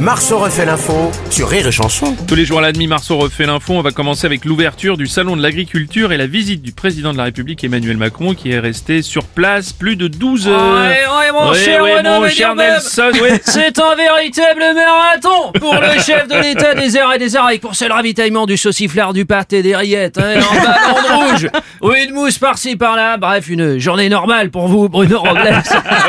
Marceau refait l'info sur Rire et Chanson. Tous les jours à la demi, Marceau refait l'info. On va commencer avec l'ouverture du salon de l'agriculture et la visite du président de la République Emmanuel Macron qui est resté sur place plus de 12 heures. Ouais, ouais, mon Ouais, cher ouais, Renaud mon cher. Nelson, ouais. C'est un véritable marathon pour le chef de l'État des airs et des oreilles pour ce ravitaillement du sauciflard du pâté des rillettes, hein, en ballon de rouge, ou une mousse par-ci par-là, bref, une journée normale pour vous, Bruno Robles.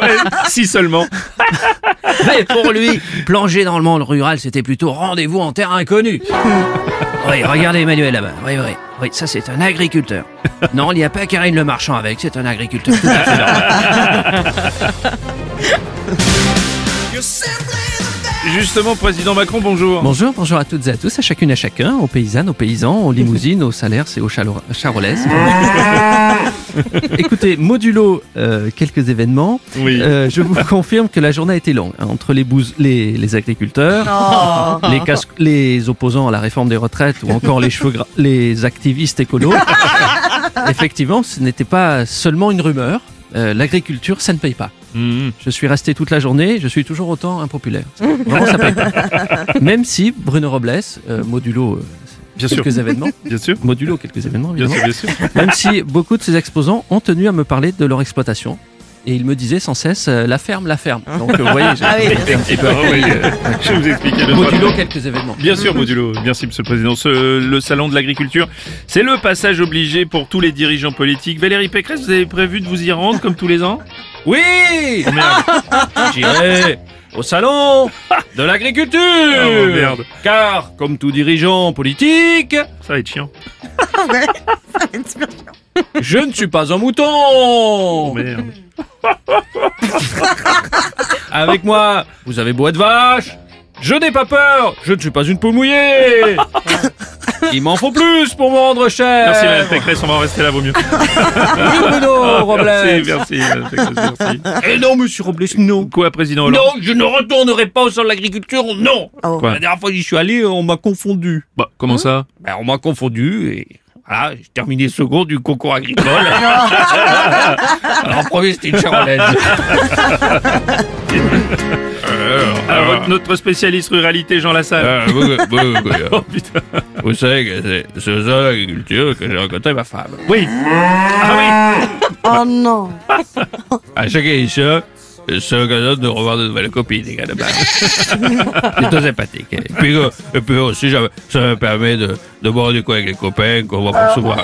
Ouais, si seulement. Mais pour lui, plonger dans le monde rural, c'était plutôt rendez-vous en terre inconnue. Oui, regardez Emmanuel là-bas. Oui, oui. Oui, ça c'est un agriculteur. Non, il n'y a pas Karine le marchand avec, c'est un agriculteur. Tout à fait normal. Justement, président Macron, bonjour. Bonjour, bonjour à toutes et à tous, à chacune et à chacun, aux paysannes, aux paysans, aux limousines, aux salaires et aux charolaises. Écoutez, modulo euh, quelques événements. Oui. Euh, je vous confirme que la journée a été longue. hein, entre les, bous- les, les agriculteurs, les, cas- les opposants à la réforme des retraites ou encore les, cheveux gras- les activistes écolos. Effectivement, ce n'était pas seulement une rumeur. Euh, L'agriculture, ça ne paye pas. Mhm. Je suis resté toute la journée, je suis toujours autant impopulaire. Vraiment, ça paye pas. Même si Bruno Robles, euh, modulo euh, Bien sûr. quelques événements, Bien sûr. modulo quelques événements, Bien sûr, bien sûr. même si beaucoup de ces exposants ont tenu à me parler de leur exploitation. Et ils me disaient sans cesse euh, la ferme, la ferme. Donc euh, vous voyez, j'ai été un petit peu Ah oui, euh, je vais vous expliquer le modulo quelques événements. Bien sûr, modulo. Merci, monsieur le président. Ce- le salon de l'agriculture, c'est le passage obligé pour tous les dirigeants politiques. Valérie Pécresse, vous avez prévu de vous y rendre comme tous les ans? Oui merde. J'irai au salon de l'agriculture Oh, merde. Car, comme tout dirigeant politique, Ça va être chiant. je ne suis pas un mouton Oh, merde. Avec moi, vous avez beau être vache, je n'ai pas peur, je ne suis pas une peau mouillée Il m'en faut plus pour me rendre cher Merci, madame Pécresse. On va en rester là, vaut mieux. Oui, Bruno Robles Merci, merci, madame Pécresse, merci. Eh non, monsieur Robles, non Quoi, président Hollande? Non, je ne retournerai pas au salon de l'agriculture, non Quoi? La dernière fois que j'y suis allé, on m'a confondu. Bah, comment ça? Ben, on m'a confondu et voilà, j'ai terminé second du concours agricole. Alors, premier, c'était une charolaise. Votre- notre spécialiste ruralité, Jean Lassalle. Euh, vous, vous- vous- Oh, putain. vous savez que c'est c'est ça l'agriculture que j'ai rencontré ma femme. Oui. Ah Oh non. À chaque édition, c'est l'occasion de revoir de nouvelles copines également. c'est très sympathique. Et puis, euh, et puis aussi, ça, ça me permet de, de boire du coup avec les copains qu'on voit pas souvent.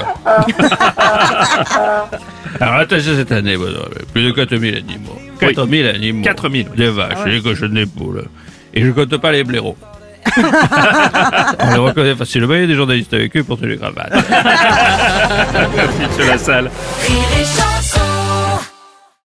Alors attention cette année, bon, plus de 4000 animaux. Oui. 4000 animaux. 4000, oui. Des vaches, des cochons, des poules. Et je compte pas les blaireaux. On les reconnaît facilement, il y a des journalistes avec eux pour tenir les cravates. oui. Merci, et chanson